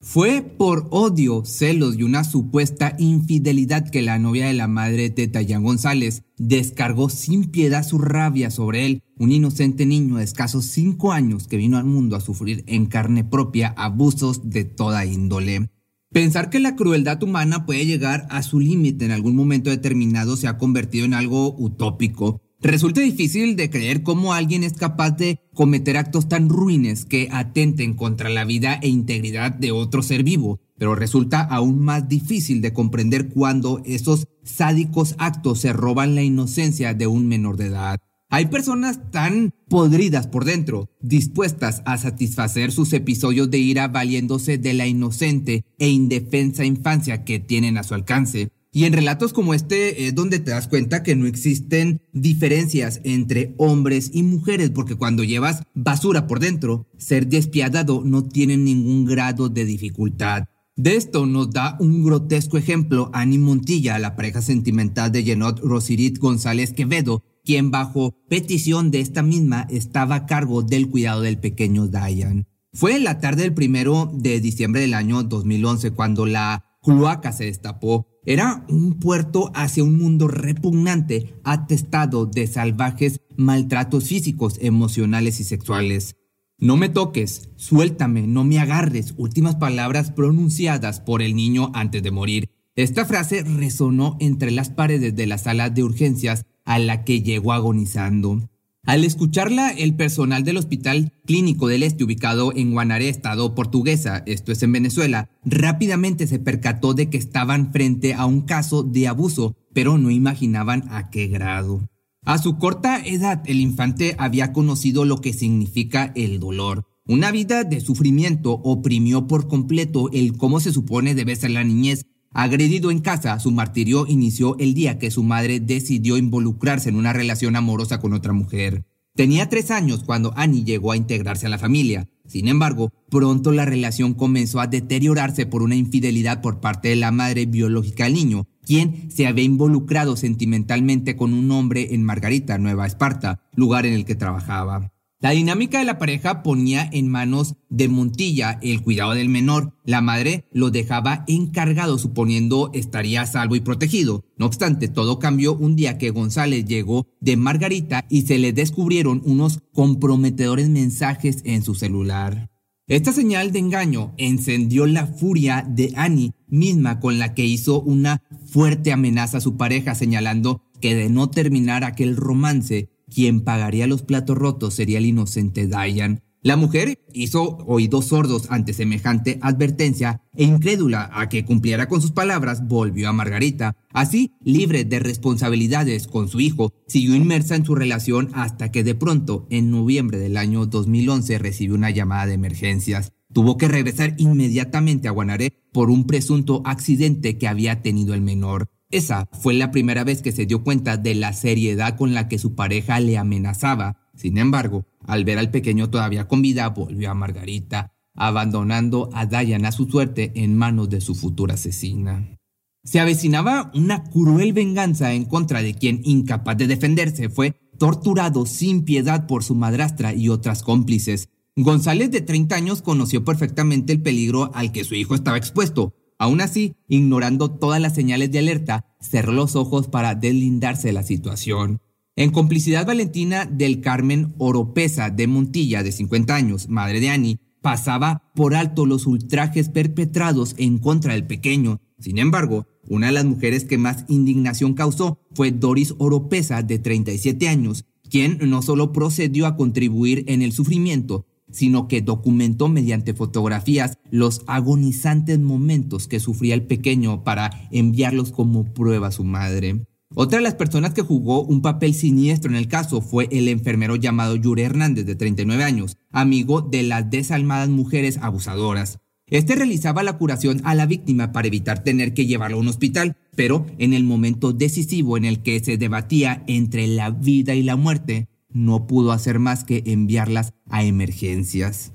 Fue por odio, celos y una supuesta infidelidad que la novia de la madre de Tayan González descargó sin piedad su rabia sobre él, un inocente niño de escasos 5 años que vino al mundo a sufrir en carne propia abusos de toda índole. Pensar que la crueldad humana puede llegar a su límite en algún momento determinado se ha convertido en algo utópico. Resulta difícil de creer cómo alguien es capaz de cometer actos tan ruines que atenten contra la vida e integridad de otro ser vivo, pero resulta aún más difícil de comprender cuando esos sádicos actos se roban la inocencia de un menor de edad. Hay personas tan podridas por dentro, dispuestas a satisfacer sus episodios de ira valiéndose de la inocente e indefensa infancia que tienen a su alcance. Y en relatos como este es donde te das cuenta que no existen diferencias entre hombres y mujeres, porque cuando llevas basura por dentro, ser despiadado no tiene ningún grado de dificultad. De esto nos da un grotesco ejemplo Annie Montilla, la pareja sentimental de Jenot Rosirit González Quevedo, quien bajo petición de esta misma estaba a cargo del cuidado del pequeño Diane. Fue en la tarde del primero de diciembre del año 2011 cuando la cloaca se destapó. Era un puerto hacia un mundo repugnante, atestado de salvajes maltratos físicos, emocionales y sexuales. No me toques, suéltame, no me agarres, últimas palabras pronunciadas por el niño antes de morir. Esta frase resonó entre las paredes de la sala de urgencias a la que llegó agonizando. Al escucharla, el personal del Hospital Clínico del Este, ubicado en Guanaré, estado portuguesa, esto es en Venezuela, rápidamente se percató de que estaban frente a un caso de abuso, pero no imaginaban a qué grado. A su corta edad, el infante había conocido lo que significa el dolor. Una vida de sufrimiento oprimió por completo el cómo se supone debe ser la niñez Agredido en casa, su martirio inició el día que su madre decidió involucrarse en una relación amorosa con otra mujer. Tenía tres años cuando Annie llegó a integrarse a la familia. Sin embargo, pronto la relación comenzó a deteriorarse por una infidelidad por parte de la madre biológica del niño, quien se había involucrado sentimentalmente con un hombre en Margarita, Nueva Esparta, lugar en el que trabajaba. La dinámica de la pareja ponía en manos de Montilla el cuidado del menor. La madre lo dejaba encargado suponiendo estaría salvo y protegido. No obstante, todo cambió un día que González llegó de Margarita y se le descubrieron unos comprometedores mensajes en su celular. Esta señal de engaño encendió la furia de Annie, misma con la que hizo una fuerte amenaza a su pareja señalando que de no terminar aquel romance quien pagaría los platos rotos sería el inocente Diane. La mujer hizo oídos sordos ante semejante advertencia e incrédula a que cumpliera con sus palabras, volvió a Margarita. Así, libre de responsabilidades con su hijo, siguió inmersa en su relación hasta que de pronto, en noviembre del año 2011, recibió una llamada de emergencias. Tuvo que regresar inmediatamente a Guanaré por un presunto accidente que había tenido el menor. Esa fue la primera vez que se dio cuenta de la seriedad con la que su pareja le amenazaba. Sin embargo, al ver al pequeño todavía con vida, volvió a Margarita, abandonando a Diana a su suerte en manos de su futura asesina. Se avecinaba una cruel venganza en contra de quien, incapaz de defenderse, fue torturado sin piedad por su madrastra y otras cómplices. González, de 30 años, conoció perfectamente el peligro al que su hijo estaba expuesto, Aún así, ignorando todas las señales de alerta, cerró los ojos para deslindarse de la situación. En complicidad Valentina del Carmen Oropesa de Montilla, de 50 años, madre de Annie, pasaba por alto los ultrajes perpetrados en contra del pequeño. Sin embargo, una de las mujeres que más indignación causó fue Doris Oropesa, de 37 años, quien no solo procedió a contribuir en el sufrimiento, sino que documentó mediante fotografías los agonizantes momentos que sufría el pequeño para enviarlos como prueba a su madre. Otra de las personas que jugó un papel siniestro en el caso fue el enfermero llamado Yure Hernández, de 39 años, amigo de las desalmadas mujeres abusadoras. Este realizaba la curación a la víctima para evitar tener que llevarlo a un hospital, pero en el momento decisivo en el que se debatía entre la vida y la muerte, no pudo hacer más que enviarlas a emergencias.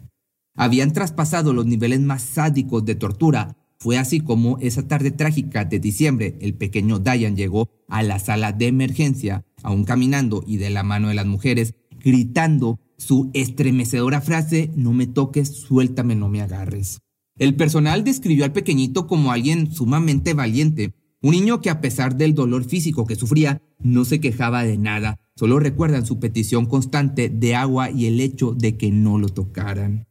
Habían traspasado los niveles más sádicos de tortura. Fue así como esa tarde trágica de diciembre el pequeño Diane llegó a la sala de emergencia, aún caminando y de la mano de las mujeres, gritando su estremecedora frase, no me toques, suéltame, no me agarres. El personal describió al pequeñito como alguien sumamente valiente, un niño que a pesar del dolor físico que sufría, no se quejaba de nada, solo recuerdan su petición constante de agua y el hecho de que no lo tocaran.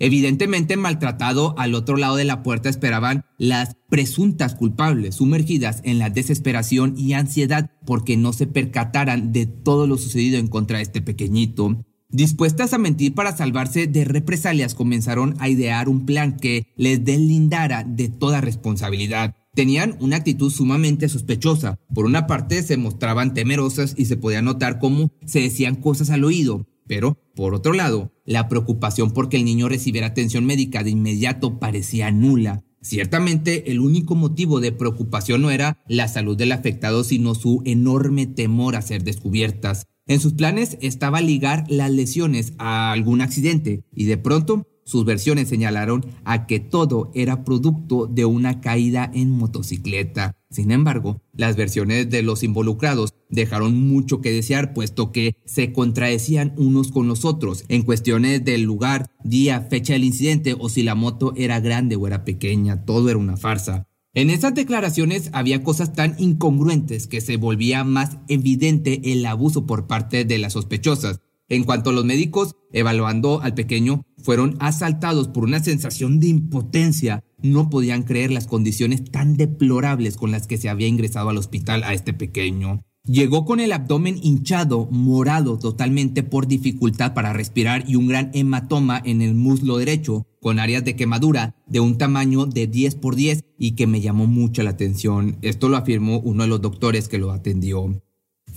Evidentemente maltratado, al otro lado de la puerta esperaban las presuntas culpables, sumergidas en la desesperación y ansiedad porque no se percataran de todo lo sucedido en contra de este pequeñito. Dispuestas a mentir para salvarse de represalias, comenzaron a idear un plan que les deslindara de toda responsabilidad. Tenían una actitud sumamente sospechosa. Por una parte se mostraban temerosas y se podía notar cómo se decían cosas al oído. Pero, por otro lado, la preocupación por que el niño recibiera atención médica de inmediato parecía nula. Ciertamente, el único motivo de preocupación no era la salud del afectado, sino su enorme temor a ser descubiertas. En sus planes estaba ligar las lesiones a algún accidente y de pronto sus versiones señalaron a que todo era producto de una caída en motocicleta. Sin embargo, las versiones de los involucrados dejaron mucho que desear puesto que se contradecían unos con los otros en cuestiones del lugar, día, fecha del incidente o si la moto era grande o era pequeña, todo era una farsa. En esas declaraciones había cosas tan incongruentes que se volvía más evidente el abuso por parte de las sospechosas. En cuanto a los médicos, evaluando al pequeño, fueron asaltados por una sensación de impotencia. No podían creer las condiciones tan deplorables con las que se había ingresado al hospital a este pequeño. Llegó con el abdomen hinchado, morado totalmente por dificultad para respirar y un gran hematoma en el muslo derecho, con áreas de quemadura de un tamaño de 10 por 10 y que me llamó mucho la atención. Esto lo afirmó uno de los doctores que lo atendió.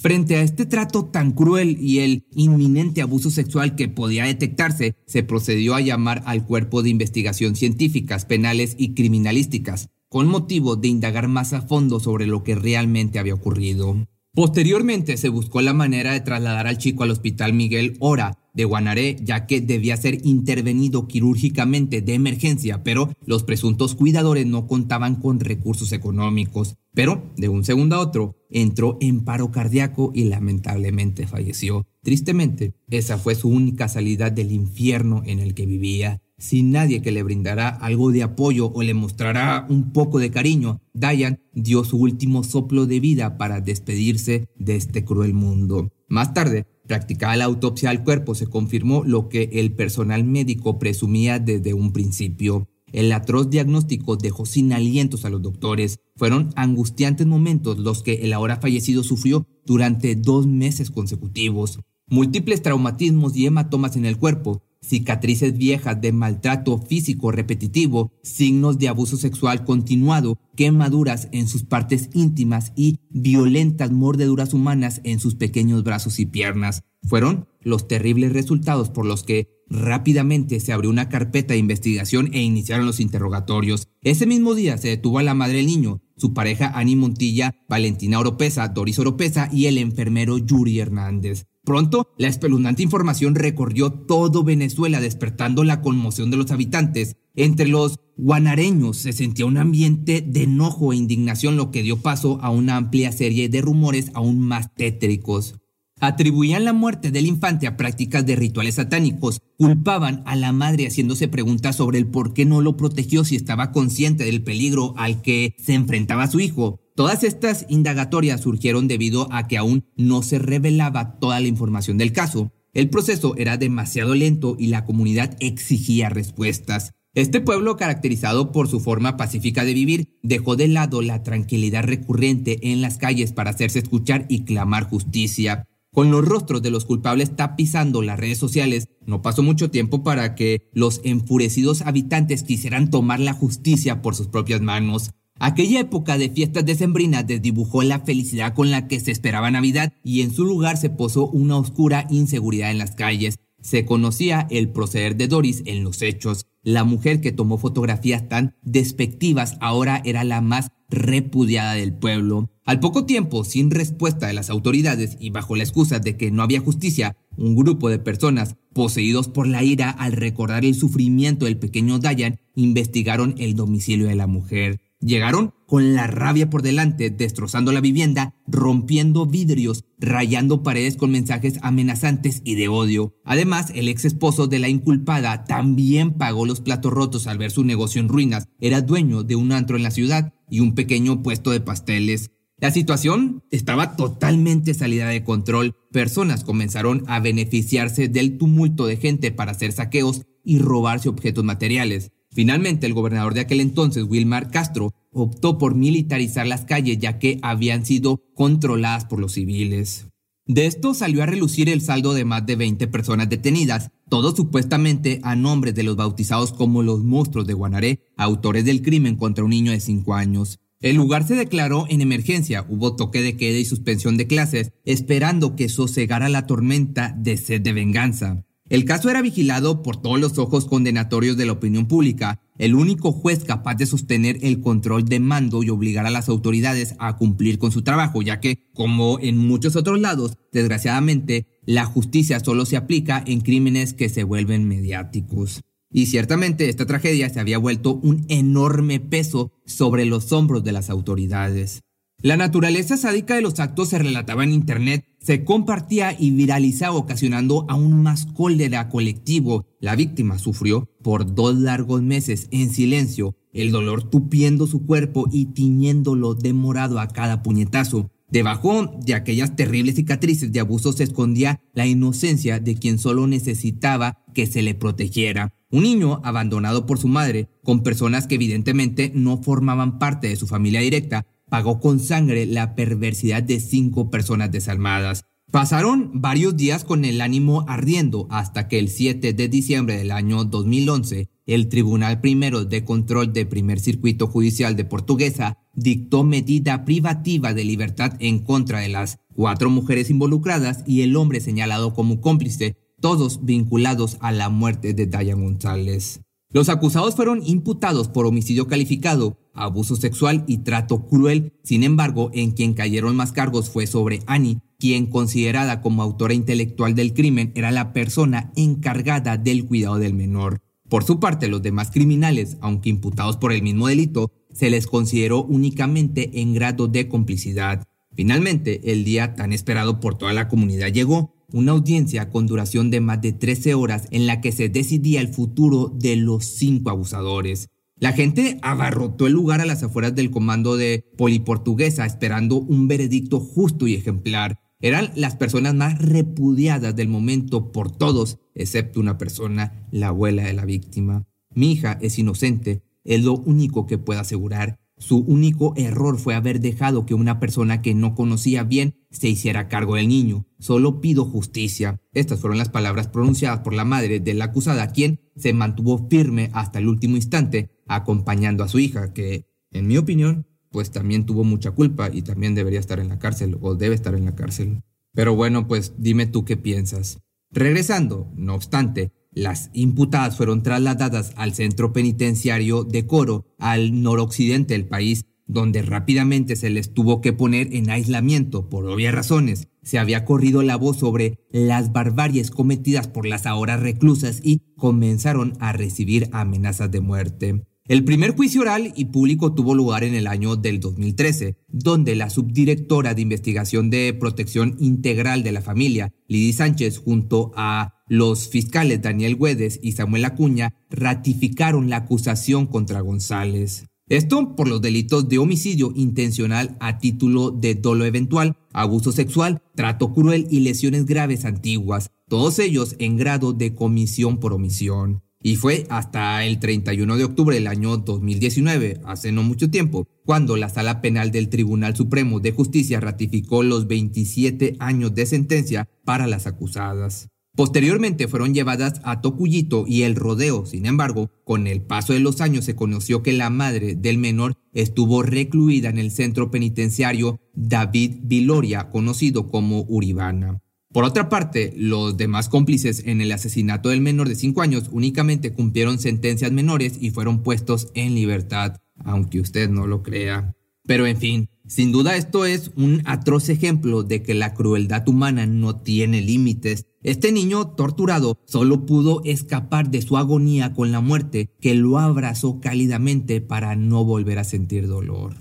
Frente a este trato tan cruel y el inminente abuso sexual que podía detectarse, se procedió a llamar al Cuerpo de Investigación Científicas, Penales y Criminalísticas, con motivo de indagar más a fondo sobre lo que realmente había ocurrido. Posteriormente se buscó la manera de trasladar al chico al Hospital Miguel Ora de Guanaré, ya que debía ser intervenido quirúrgicamente de emergencia, pero los presuntos cuidadores no contaban con recursos económicos. Pero, de un segundo a otro, entró en paro cardíaco y lamentablemente falleció. Tristemente, esa fue su única salida del infierno en el que vivía sin nadie que le brindara algo de apoyo o le mostrara un poco de cariño, Diane dio su último soplo de vida para despedirse de este cruel mundo. Más tarde, practicada la autopsia al cuerpo, se confirmó lo que el personal médico presumía desde un principio. El atroz diagnóstico dejó sin alientos a los doctores. Fueron angustiantes momentos los que el ahora fallecido sufrió durante dos meses consecutivos. Múltiples traumatismos y hematomas en el cuerpo, cicatrices viejas de maltrato físico repetitivo, signos de abuso sexual continuado, quemaduras en sus partes íntimas y violentas mordeduras humanas en sus pequeños brazos y piernas. Fueron los terribles resultados por los que rápidamente se abrió una carpeta de investigación e iniciaron los interrogatorios. Ese mismo día se detuvo a la madre del niño, su pareja Ani Montilla, Valentina Oropesa, Doris Oropesa y el enfermero Yuri Hernández. Pronto, la espeluznante información recorrió todo Venezuela, despertando la conmoción de los habitantes. Entre los guanareños se sentía un ambiente de enojo e indignación, lo que dio paso a una amplia serie de rumores aún más tétricos. Atribuían la muerte del infante a prácticas de rituales satánicos, culpaban a la madre haciéndose preguntas sobre el por qué no lo protegió si estaba consciente del peligro al que se enfrentaba su hijo. Todas estas indagatorias surgieron debido a que aún no se revelaba toda la información del caso. El proceso era demasiado lento y la comunidad exigía respuestas. Este pueblo, caracterizado por su forma pacífica de vivir, dejó de lado la tranquilidad recurrente en las calles para hacerse escuchar y clamar justicia. Con los rostros de los culpables tapizando las redes sociales, no pasó mucho tiempo para que los enfurecidos habitantes quisieran tomar la justicia por sus propias manos. Aquella época de fiestas decembrinas desdibujó la felicidad con la que se esperaba Navidad y en su lugar se posó una oscura inseguridad en las calles. Se conocía el proceder de Doris en los hechos. La mujer que tomó fotografías tan despectivas ahora era la más repudiada del pueblo. Al poco tiempo, sin respuesta de las autoridades y bajo la excusa de que no había justicia, un grupo de personas poseídos por la ira al recordar el sufrimiento del pequeño Dayan investigaron el domicilio de la mujer. Llegaron con la rabia por delante, destrozando la vivienda, rompiendo vidrios, rayando paredes con mensajes amenazantes y de odio. Además, el ex esposo de la inculpada también pagó los platos rotos al ver su negocio en ruinas. Era dueño de un antro en la ciudad y un pequeño puesto de pasteles. La situación estaba totalmente salida de control. Personas comenzaron a beneficiarse del tumulto de gente para hacer saqueos y robarse objetos materiales. Finalmente, el gobernador de aquel entonces, Wilmar Castro, optó por militarizar las calles ya que habían sido controladas por los civiles. De esto salió a relucir el saldo de más de 20 personas detenidas, todos supuestamente a nombre de los bautizados como los monstruos de Guanaré, autores del crimen contra un niño de 5 años. El lugar se declaró en emergencia, hubo toque de queda y suspensión de clases, esperando que sosegara la tormenta de sed de venganza. El caso era vigilado por todos los ojos condenatorios de la opinión pública, el único juez capaz de sostener el control de mando y obligar a las autoridades a cumplir con su trabajo, ya que, como en muchos otros lados, desgraciadamente, la justicia solo se aplica en crímenes que se vuelven mediáticos. Y ciertamente esta tragedia se había vuelto un enorme peso sobre los hombros de las autoridades. La naturaleza sádica de los actos se relataba en Internet, se compartía y viralizaba ocasionando aún más cólera colectivo. La víctima sufrió por dos largos meses en silencio, el dolor tupiendo su cuerpo y tiñéndolo de morado a cada puñetazo. Debajo de aquellas terribles cicatrices de abuso se escondía la inocencia de quien solo necesitaba que se le protegiera. Un niño abandonado por su madre, con personas que evidentemente no formaban parte de su familia directa, pagó con sangre la perversidad de cinco personas desalmadas. Pasaron varios días con el ánimo ardiendo hasta que el 7 de diciembre del año 2011, el Tribunal Primero de Control de Primer Circuito Judicial de Portuguesa dictó medida privativa de libertad en contra de las cuatro mujeres involucradas y el hombre señalado como cómplice, todos vinculados a la muerte de Dayan González. Los acusados fueron imputados por homicidio calificado, abuso sexual y trato cruel. Sin embargo, en quien cayeron más cargos fue sobre Annie, quien considerada como autora intelectual del crimen era la persona encargada del cuidado del menor. Por su parte, los demás criminales, aunque imputados por el mismo delito, se les consideró únicamente en grado de complicidad. Finalmente, el día tan esperado por toda la comunidad llegó, una audiencia con duración de más de 13 horas en la que se decidía el futuro de los cinco abusadores. La gente abarrotó el lugar a las afueras del comando de Poliportuguesa esperando un veredicto justo y ejemplar. Eran las personas más repudiadas del momento por todos, excepto una persona, la abuela de la víctima. Mi hija es inocente, es lo único que puedo asegurar. Su único error fue haber dejado que una persona que no conocía bien se hiciera cargo del niño. Solo pido justicia. Estas fueron las palabras pronunciadas por la madre de la acusada, quien se mantuvo firme hasta el último instante, acompañando a su hija, que, en mi opinión, pues también tuvo mucha culpa y también debería estar en la cárcel o debe estar en la cárcel. Pero bueno, pues dime tú qué piensas. Regresando, no obstante, las imputadas fueron trasladadas al centro penitenciario de Coro, al noroccidente del país, donde rápidamente se les tuvo que poner en aislamiento por obvias razones. Se había corrido la voz sobre las barbaries cometidas por las ahora reclusas y comenzaron a recibir amenazas de muerte. El primer juicio oral y público tuvo lugar en el año del 2013, donde la subdirectora de investigación de protección integral de la familia, Lidy Sánchez, junto a los fiscales Daniel Güedes y Samuel Acuña, ratificaron la acusación contra González. Esto por los delitos de homicidio intencional a título de dolo eventual, abuso sexual, trato cruel y lesiones graves antiguas, todos ellos en grado de comisión por omisión. Y fue hasta el 31 de octubre del año 2019, hace no mucho tiempo, cuando la Sala Penal del Tribunal Supremo de Justicia ratificó los 27 años de sentencia para las acusadas. Posteriormente fueron llevadas a Tocuyito y el rodeo, sin embargo, con el paso de los años se conoció que la madre del menor estuvo recluida en el centro penitenciario David Viloria, conocido como Uribana. Por otra parte, los demás cómplices en el asesinato del menor de 5 años únicamente cumplieron sentencias menores y fueron puestos en libertad, aunque usted no lo crea. Pero en fin, sin duda esto es un atroz ejemplo de que la crueldad humana no tiene límites. Este niño torturado solo pudo escapar de su agonía con la muerte, que lo abrazó cálidamente para no volver a sentir dolor.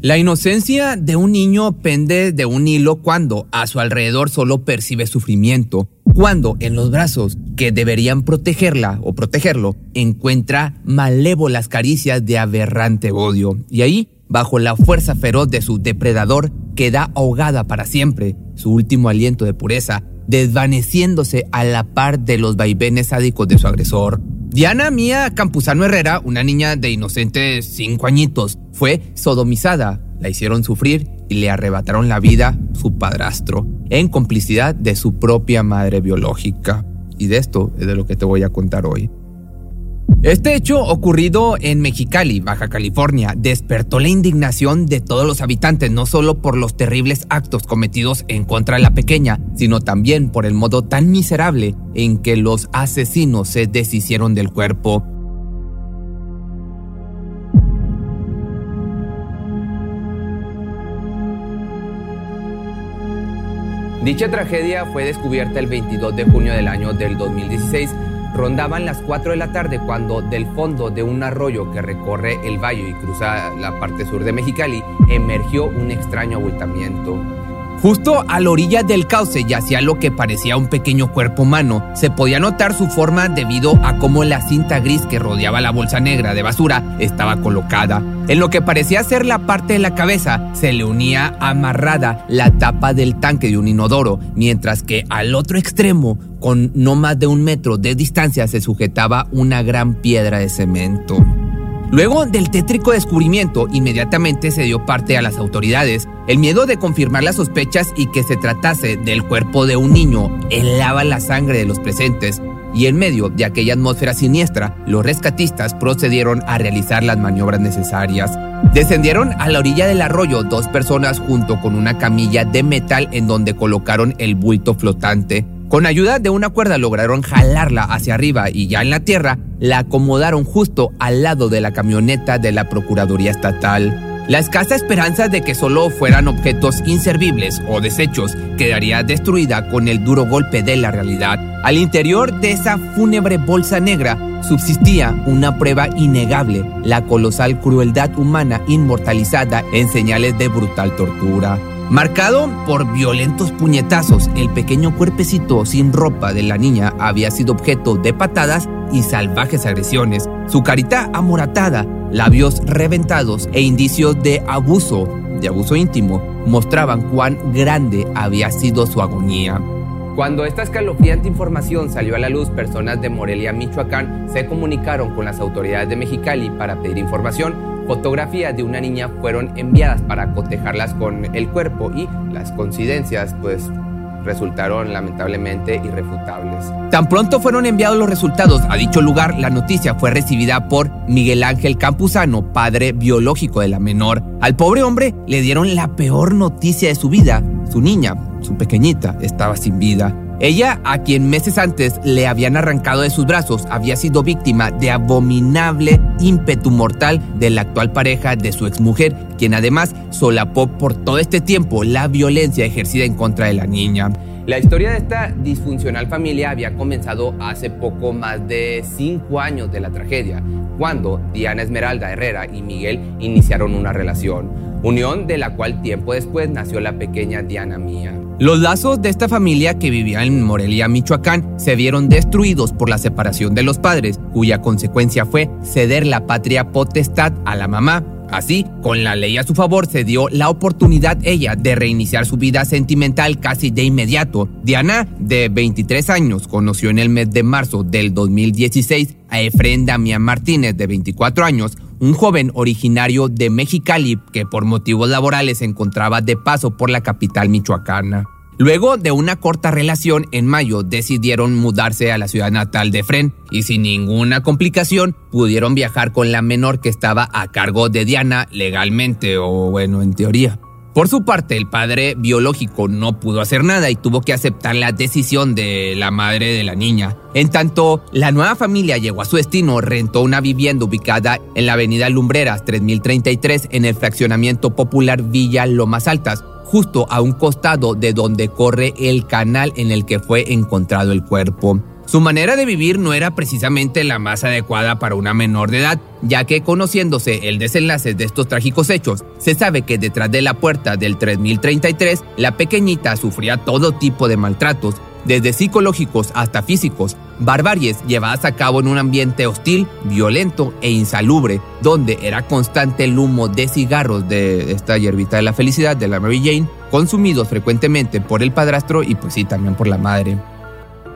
La inocencia de un niño pende de un hilo cuando a su alrededor solo percibe sufrimiento, cuando en los brazos que deberían protegerla o protegerlo encuentra malévolas caricias de aberrante odio. Y ahí, bajo la fuerza feroz de su depredador, queda ahogada para siempre, su último aliento de pureza, desvaneciéndose a la par de los vaivenes sádicos de su agresor. Diana Mía Campuzano Herrera, una niña de inocentes cinco añitos, fue sodomizada, la hicieron sufrir y le arrebataron la vida su padrastro, en complicidad de su propia madre biológica. Y de esto es de lo que te voy a contar hoy. Este hecho ocurrido en Mexicali, Baja California, despertó la indignación de todos los habitantes, no solo por los terribles actos cometidos en contra de la pequeña, sino también por el modo tan miserable en que los asesinos se deshicieron del cuerpo. Dicha tragedia fue descubierta el 22 de junio del año del 2016 Rondaban las 4 de la tarde cuando del fondo de un arroyo que recorre el valle y cruza la parte sur de Mexicali emergió un extraño abultamiento. Justo a la orilla del cauce yacía lo que parecía un pequeño cuerpo humano. Se podía notar su forma debido a cómo la cinta gris que rodeaba la bolsa negra de basura estaba colocada. En lo que parecía ser la parte de la cabeza se le unía amarrada la tapa del tanque de un inodoro, mientras que al otro extremo, con no más de un metro de distancia, se sujetaba una gran piedra de cemento. Luego del tétrico descubrimiento, inmediatamente se dio parte a las autoridades. El miedo de confirmar las sospechas y que se tratase del cuerpo de un niño helaba la sangre de los presentes. Y en medio de aquella atmósfera siniestra, los rescatistas procedieron a realizar las maniobras necesarias. Descendieron a la orilla del arroyo dos personas junto con una camilla de metal en donde colocaron el bulto flotante. Con ayuda de una cuerda lograron jalarla hacia arriba y ya en la tierra la acomodaron justo al lado de la camioneta de la Procuraduría Estatal. La escasa esperanza de que solo fueran objetos inservibles o desechos quedaría destruida con el duro golpe de la realidad. Al interior de esa fúnebre bolsa negra subsistía una prueba innegable, la colosal crueldad humana inmortalizada en señales de brutal tortura. Marcado por violentos puñetazos, el pequeño cuerpecito sin ropa de la niña había sido objeto de patadas y salvajes agresiones. Su carita amoratada, labios reventados e indicios de abuso, de abuso íntimo, mostraban cuán grande había sido su agonía. Cuando esta escalofriante información salió a la luz, personas de Morelia, Michoacán, se comunicaron con las autoridades de Mexicali para pedir información fotografías de una niña fueron enviadas para cotejarlas con el cuerpo y las coincidencias pues resultaron lamentablemente irrefutables. Tan pronto fueron enviados los resultados a dicho lugar, la noticia fue recibida por Miguel Ángel Campuzano, padre biológico de la menor. Al pobre hombre le dieron la peor noticia de su vida. Su niña, su pequeñita, estaba sin vida. Ella, a quien meses antes le habían arrancado de sus brazos, había sido víctima de abominable ímpetu mortal de la actual pareja de su exmujer, quien además solapó por todo este tiempo la violencia ejercida en contra de la niña. La historia de esta disfuncional familia había comenzado hace poco más de cinco años de la tragedia, cuando Diana Esmeralda Herrera y Miguel iniciaron una relación, unión de la cual tiempo después nació la pequeña Diana Mía. Los lazos de esta familia que vivía en Morelia, Michoacán, se vieron destruidos por la separación de los padres, cuya consecuencia fue ceder la patria potestad a la mamá, Así, con la ley a su favor, se dio la oportunidad ella de reiniciar su vida sentimental casi de inmediato. Diana, de 23 años, conoció en el mes de marzo del 2016 a Efren Damián Martínez, de 24 años, un joven originario de Mexicali que por motivos laborales se encontraba de paso por la capital michoacana. Luego de una corta relación, en mayo decidieron mudarse a la ciudad natal de Fren y sin ninguna complicación pudieron viajar con la menor que estaba a cargo de Diana legalmente o bueno, en teoría. Por su parte, el padre biológico no pudo hacer nada y tuvo que aceptar la decisión de la madre de la niña. En tanto, la nueva familia llegó a su destino, rentó una vivienda ubicada en la avenida Lumbreras 3033 en el fraccionamiento popular Villa Lomas Altas, justo a un costado de donde corre el canal en el que fue encontrado el cuerpo. Su manera de vivir no era precisamente la más adecuada para una menor de edad, ya que conociéndose el desenlace de estos trágicos hechos, se sabe que detrás de la puerta del 3033, la pequeñita sufría todo tipo de maltratos, desde psicológicos hasta físicos, barbaries llevadas a cabo en un ambiente hostil, violento e insalubre, donde era constante el humo de cigarros de esta hierbita de la felicidad de la Mary Jane, consumidos frecuentemente por el padrastro y pues sí, también por la madre.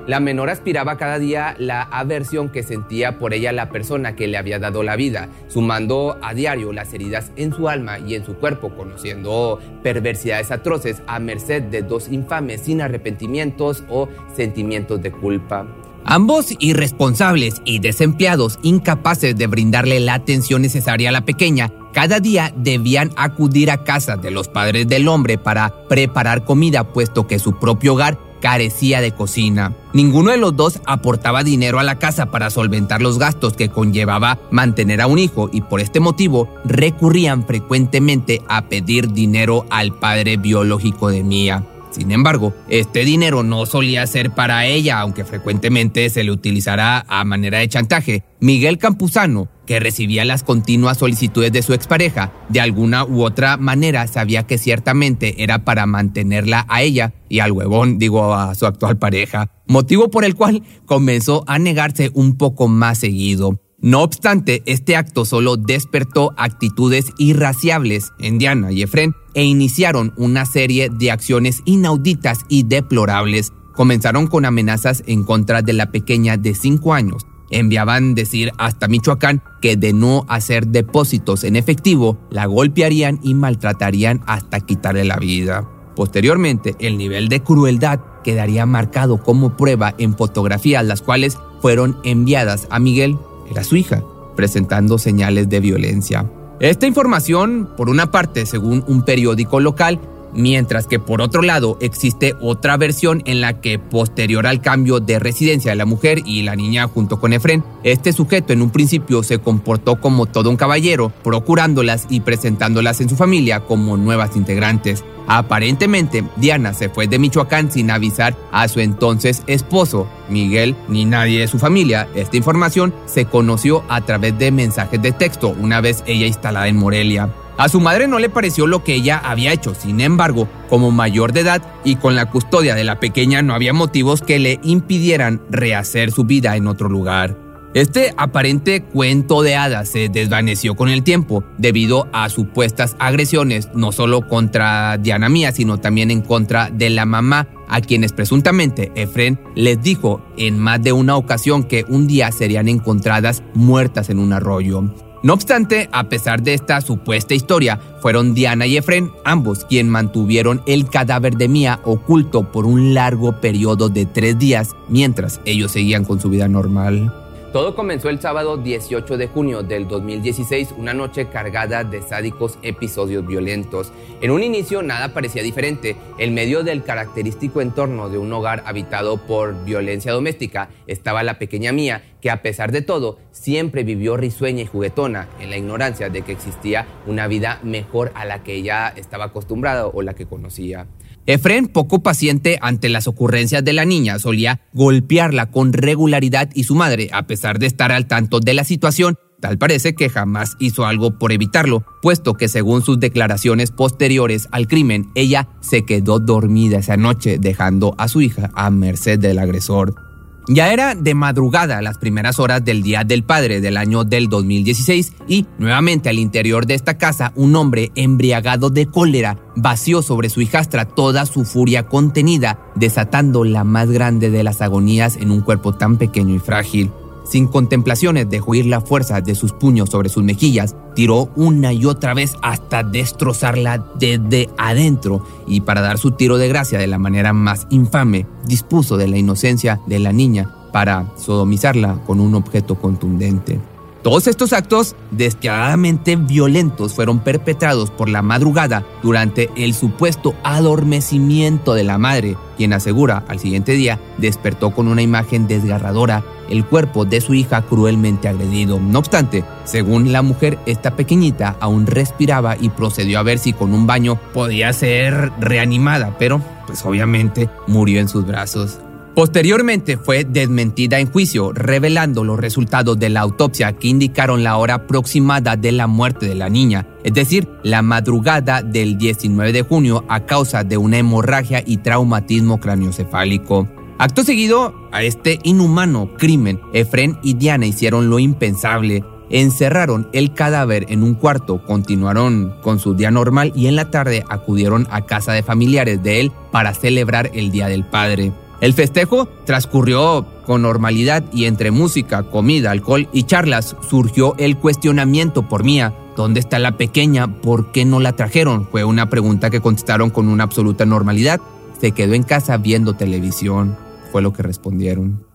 La menor aspiraba cada día la aversión que sentía por ella la persona que le había dado la vida, sumando a diario las heridas en su alma y en su cuerpo, conociendo perversidades atroces a merced de dos infames sin arrepentimientos o sentimientos de culpa. Ambos irresponsables y desempleados, incapaces de brindarle la atención necesaria a la pequeña, cada día debían acudir a casa de los padres del hombre para preparar comida, puesto que su propio hogar carecía de cocina. Ninguno de los dos aportaba dinero a la casa para solventar los gastos que conllevaba mantener a un hijo y por este motivo recurrían frecuentemente a pedir dinero al padre biológico de Mía. Sin embargo, este dinero no solía ser para ella, aunque frecuentemente se le utilizará a manera de chantaje. Miguel Campuzano, que recibía las continuas solicitudes de su expareja, de alguna u otra manera sabía que ciertamente era para mantenerla a ella y al huevón, digo, a su actual pareja, motivo por el cual comenzó a negarse un poco más seguido. No obstante, este acto solo despertó actitudes irraciables en Diana y Efren e iniciaron una serie de acciones inauditas y deplorables. Comenzaron con amenazas en contra de la pequeña de 5 años. Enviaban decir hasta Michoacán que de no hacer depósitos en efectivo, la golpearían y maltratarían hasta quitarle la vida. Posteriormente, el nivel de crueldad quedaría marcado como prueba en fotografías las cuales fueron enviadas a Miguel era su hija, presentando señales de violencia. Esta información, por una parte, según un periódico local, mientras que por otro lado existe otra versión en la que posterior al cambio de residencia de la mujer y la niña junto con Efren, este sujeto en un principio se comportó como todo un caballero, procurándolas y presentándolas en su familia como nuevas integrantes. Aparentemente, Diana se fue de Michoacán sin avisar a su entonces esposo, Miguel, ni nadie de su familia. Esta información se conoció a través de mensajes de texto una vez ella instalada en Morelia. A su madre no le pareció lo que ella había hecho, sin embargo, como mayor de edad y con la custodia de la pequeña no había motivos que le impidieran rehacer su vida en otro lugar. Este aparente cuento de hadas se desvaneció con el tiempo debido a supuestas agresiones no solo contra Diana Mía, sino también en contra de la mamá, a quienes presuntamente Efren les dijo en más de una ocasión que un día serían encontradas muertas en un arroyo. No obstante, a pesar de esta supuesta historia, fueron Diana y Efren, ambos quien mantuvieron el cadáver de Mía oculto por un largo periodo de tres días, mientras ellos seguían con su vida normal. Todo comenzó el sábado 18 de junio del 2016, una noche cargada de sádicos episodios violentos. En un inicio nada parecía diferente. En medio del característico entorno de un hogar habitado por violencia doméstica estaba la pequeña Mía, que a pesar de todo siempre vivió risueña y juguetona, en la ignorancia de que existía una vida mejor a la que ella estaba acostumbrada o la que conocía. Efren, poco paciente ante las ocurrencias de la niña, solía golpearla con regularidad y su madre, a pesar de estar al tanto de la situación, tal parece que jamás hizo algo por evitarlo, puesto que según sus declaraciones posteriores al crimen, ella se quedó dormida esa noche, dejando a su hija a merced del agresor. Ya era de madrugada las primeras horas del Día del Padre del año del 2016 y nuevamente al interior de esta casa un hombre embriagado de cólera vació sobre su hijastra toda su furia contenida, desatando la más grande de las agonías en un cuerpo tan pequeño y frágil. Sin contemplaciones dejó ir la fuerza de sus puños sobre sus mejillas, tiró una y otra vez hasta destrozarla desde adentro y para dar su tiro de gracia de la manera más infame, dispuso de la inocencia de la niña para sodomizarla con un objeto contundente. Todos estos actos despiadadamente violentos fueron perpetrados por la madrugada durante el supuesto adormecimiento de la madre, quien asegura al siguiente día despertó con una imagen desgarradora el cuerpo de su hija cruelmente agredido. No obstante, según la mujer, esta pequeñita aún respiraba y procedió a ver si con un baño podía ser reanimada, pero pues obviamente murió en sus brazos. Posteriormente fue desmentida en juicio, revelando los resultados de la autopsia que indicaron la hora aproximada de la muerte de la niña, es decir, la madrugada del 19 de junio a causa de una hemorragia y traumatismo craneocefálico. Acto seguido a este inhumano crimen, Efren y Diana hicieron lo impensable. Encerraron el cadáver en un cuarto, continuaron con su día normal y en la tarde acudieron a casa de familiares de él para celebrar el Día del Padre. El festejo transcurrió con normalidad y entre música, comida, alcohol y charlas surgió el cuestionamiento por Mía. ¿Dónde está la pequeña? ¿Por qué no la trajeron? Fue una pregunta que contestaron con una absoluta normalidad. Se quedó en casa viendo televisión, fue lo que respondieron.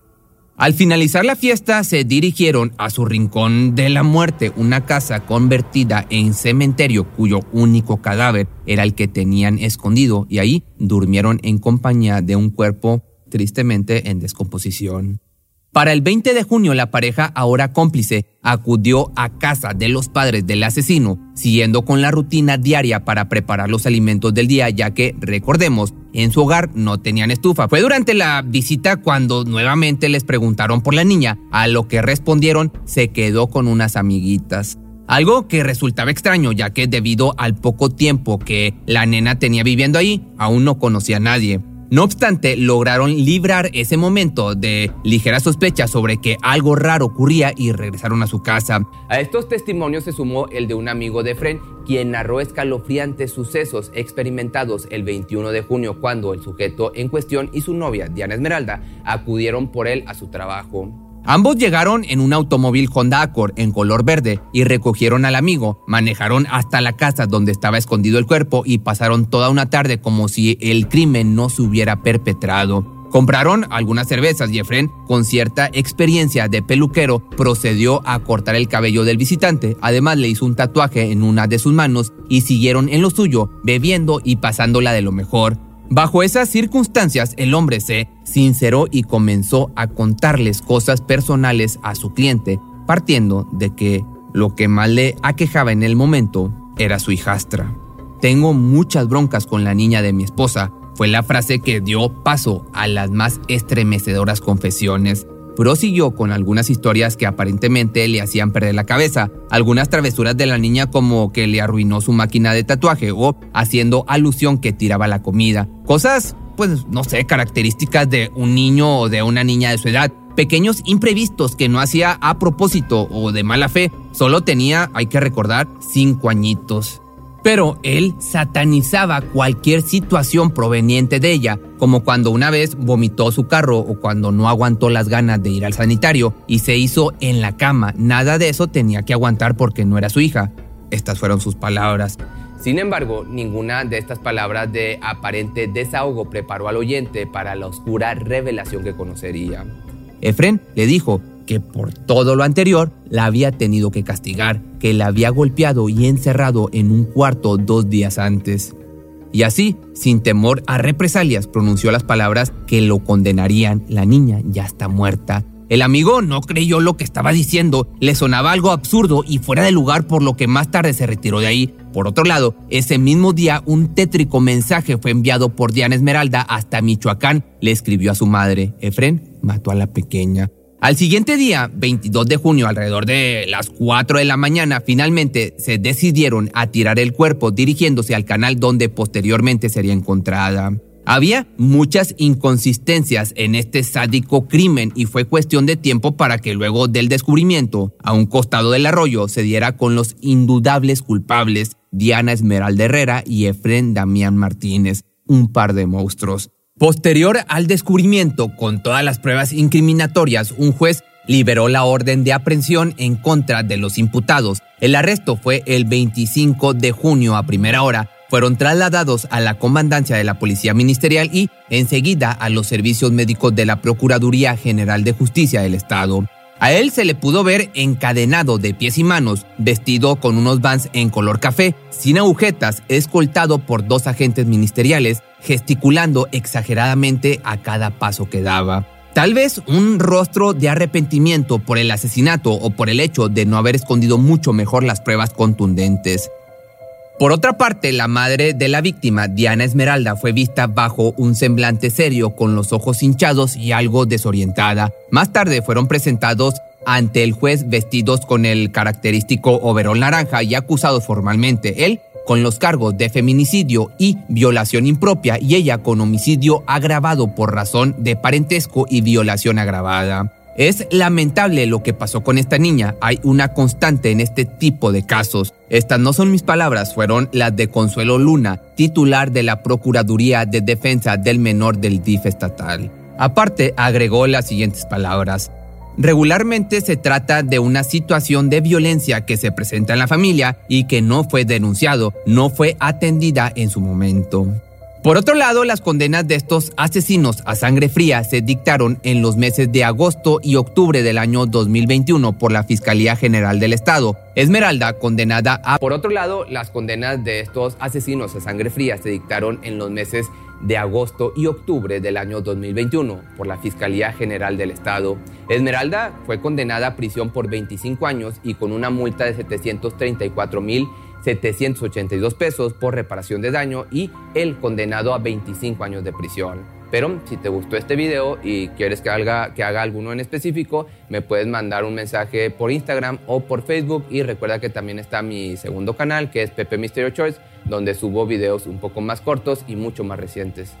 Al finalizar la fiesta se dirigieron a su rincón de la muerte, una casa convertida en cementerio cuyo único cadáver era el que tenían escondido y ahí durmieron en compañía de un cuerpo tristemente en descomposición. Para el 20 de junio, la pareja, ahora cómplice, acudió a casa de los padres del asesino, siguiendo con la rutina diaria para preparar los alimentos del día, ya que, recordemos, en su hogar no tenían estufa. Fue durante la visita cuando nuevamente les preguntaron por la niña, a lo que respondieron se quedó con unas amiguitas. Algo que resultaba extraño, ya que debido al poco tiempo que la nena tenía viviendo ahí, aún no conocía a nadie. No obstante, lograron librar ese momento de ligera sospecha sobre que algo raro ocurría y regresaron a su casa. A estos testimonios se sumó el de un amigo de Fren, quien narró escalofriantes sucesos experimentados el 21 de junio cuando el sujeto en cuestión y su novia, Diana Esmeralda, acudieron por él a su trabajo. Ambos llegaron en un automóvil Honda Accord en color verde y recogieron al amigo, manejaron hasta la casa donde estaba escondido el cuerpo y pasaron toda una tarde como si el crimen no se hubiera perpetrado. Compraron algunas cervezas y Efren, con cierta experiencia de peluquero, procedió a cortar el cabello del visitante. Además, le hizo un tatuaje en una de sus manos y siguieron en lo suyo, bebiendo y pasándola de lo mejor. Bajo esas circunstancias, el hombre se sinceró y comenzó a contarles cosas personales a su cliente, partiendo de que lo que más le aquejaba en el momento era su hijastra. Tengo muchas broncas con la niña de mi esposa, fue la frase que dio paso a las más estremecedoras confesiones prosiguió con algunas historias que aparentemente le hacían perder la cabeza, algunas travesuras de la niña como que le arruinó su máquina de tatuaje o haciendo alusión que tiraba la comida, cosas pues no sé, características de un niño o de una niña de su edad, pequeños imprevistos que no hacía a propósito o de mala fe, solo tenía, hay que recordar, cinco añitos. Pero él satanizaba cualquier situación proveniente de ella, como cuando una vez vomitó su carro o cuando no aguantó las ganas de ir al sanitario y se hizo en la cama. Nada de eso tenía que aguantar porque no era su hija. Estas fueron sus palabras. Sin embargo, ninguna de estas palabras de aparente desahogo preparó al oyente para la oscura revelación que conocería. Efren le dijo que por todo lo anterior la había tenido que castigar, que la había golpeado y encerrado en un cuarto dos días antes. Y así, sin temor a represalias, pronunció las palabras que lo condenarían. La niña ya está muerta. El amigo no creyó lo que estaba diciendo, le sonaba algo absurdo y fuera de lugar por lo que más tarde se retiró de ahí. Por otro lado, ese mismo día un tétrico mensaje fue enviado por Diana Esmeralda hasta Michoacán. Le escribió a su madre, Efren mató a la pequeña. Al siguiente día, 22 de junio, alrededor de las 4 de la mañana, finalmente se decidieron a tirar el cuerpo dirigiéndose al canal donde posteriormente sería encontrada. Había muchas inconsistencias en este sádico crimen y fue cuestión de tiempo para que luego del descubrimiento, a un costado del arroyo, se diera con los indudables culpables Diana Esmeralda Herrera y Efren Damián Martínez, un par de monstruos. Posterior al descubrimiento, con todas las pruebas incriminatorias, un juez liberó la orden de aprehensión en contra de los imputados. El arresto fue el 25 de junio a primera hora. Fueron trasladados a la comandancia de la Policía Ministerial y enseguida a los servicios médicos de la Procuraduría General de Justicia del Estado. A él se le pudo ver encadenado de pies y manos, vestido con unos vans en color café, sin agujetas, escoltado por dos agentes ministeriales, gesticulando exageradamente a cada paso que daba. Tal vez un rostro de arrepentimiento por el asesinato o por el hecho de no haber escondido mucho mejor las pruebas contundentes. Por otra parte, la madre de la víctima, Diana Esmeralda, fue vista bajo un semblante serio, con los ojos hinchados y algo desorientada. Más tarde fueron presentados ante el juez vestidos con el característico overol naranja y acusados formalmente él con los cargos de feminicidio y violación impropia y ella con homicidio agravado por razón de parentesco y violación agravada. Es lamentable lo que pasó con esta niña. Hay una constante en este tipo de casos. Estas no son mis palabras, fueron las de Consuelo Luna, titular de la Procuraduría de Defensa del Menor del DIF estatal. Aparte, agregó las siguientes palabras. Regularmente se trata de una situación de violencia que se presenta en la familia y que no fue denunciado, no fue atendida en su momento. Por otro lado, las condenas de estos asesinos a sangre fría se dictaron en los meses de agosto y octubre del año 2021 por la Fiscalía General del Estado. Esmeralda condenada a... Por otro lado, las condenas de estos asesinos a sangre fría se dictaron en los meses de agosto y octubre del año 2021 por la Fiscalía General del Estado. Esmeralda fue condenada a prisión por 25 años y con una multa de 734 mil 782 pesos por reparación de daño y el condenado a 25 años de prisión. Pero si te gustó este video y quieres que haga, que haga alguno en específico, me puedes mandar un mensaje por Instagram o por Facebook y recuerda que también está mi segundo canal que es Pepe Mysterio Choice, donde subo videos un poco más cortos y mucho más recientes.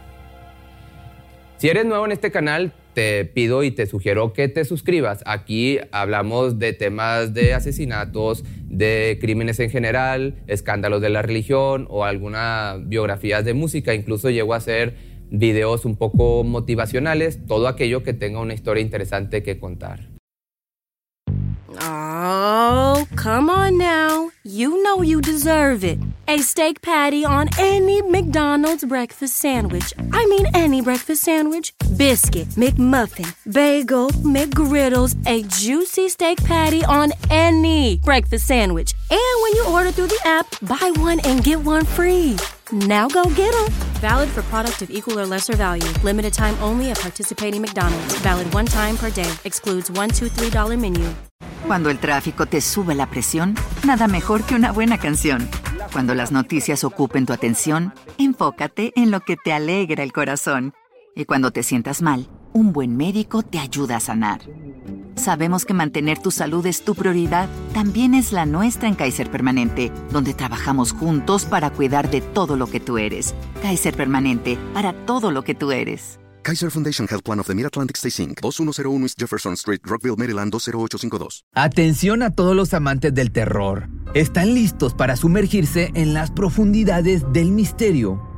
Si eres nuevo en este canal, te pido y te sugiero que te suscribas. Aquí hablamos de temas de asesinatos, de crímenes en general, escándalos de la religión o alguna biografías de música. Incluso llego a hacer videos un poco motivacionales, todo aquello que tenga una historia interesante que contar. Oh, come on now. You know you deserve it. A steak patty on any McDonald's breakfast sandwich. I mean, any breakfast sandwich. Biscuit, McMuffin, bagel, McGriddles, a juicy steak patty on any breakfast sandwich. And when you order through the app, buy one and get one free. Now go get them. Valid for product of equal or lesser value. Limited time only at participating McDonald's. Valid one time per day. Excludes $1, $2, $3 menu. Cuando el tráfico te sube la presión, nada mejor que una buena canción. Cuando las noticias ocupen tu atención, enfócate en lo que te alegra el corazón. Y cuando te sientas mal, un buen médico te ayuda a sanar. Sabemos que mantener tu salud es tu prioridad, también es la nuestra en Kaiser Permanente, donde trabajamos juntos para cuidar de todo lo que tú eres. Kaiser Permanente, para todo lo que tú eres. Kaiser Foundation Health Plan of the Mid-Atlantic Stay Inc., 2101 East Jefferson Street, Rockville, Maryland 20852. Atención a todos los amantes del terror. ¿Están listos para sumergirse en las profundidades del misterio?